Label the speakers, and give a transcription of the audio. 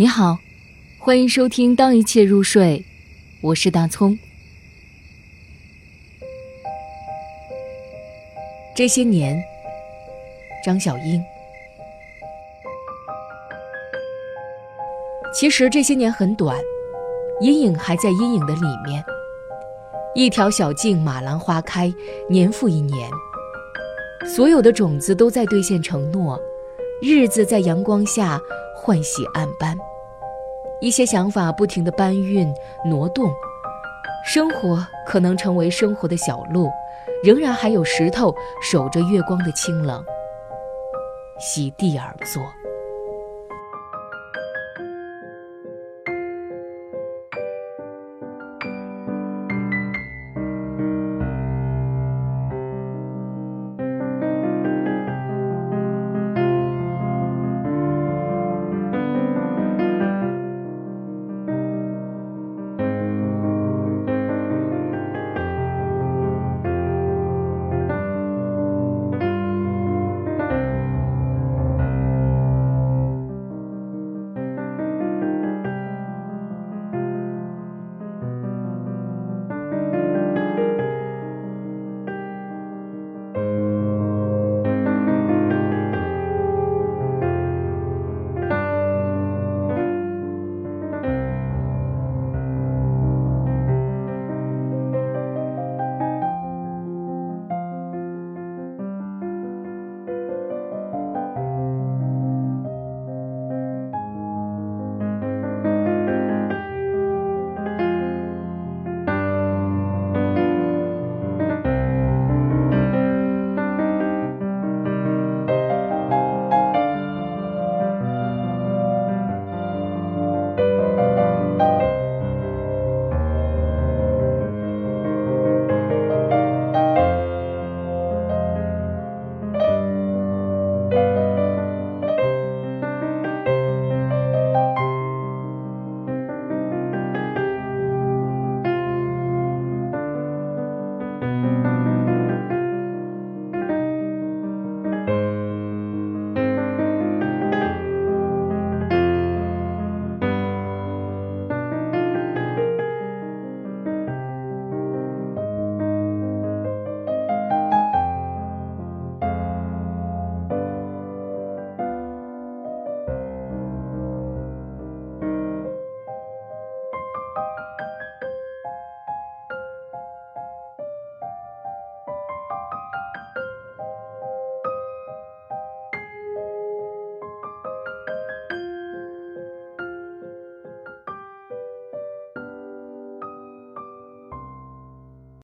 Speaker 1: 你好，欢迎收听《当一切入睡》，我是大葱。这些年，张小英。其实这些年很短，阴影还在阴影的里面。一条小径，马兰花开，年复一年。所有的种子都在兑现承诺，日子在阳光下换洗暗斑。一些想法不停地搬运挪动，生活可能成为生活的小路，仍然还有石头守着月光的清冷，席地而坐。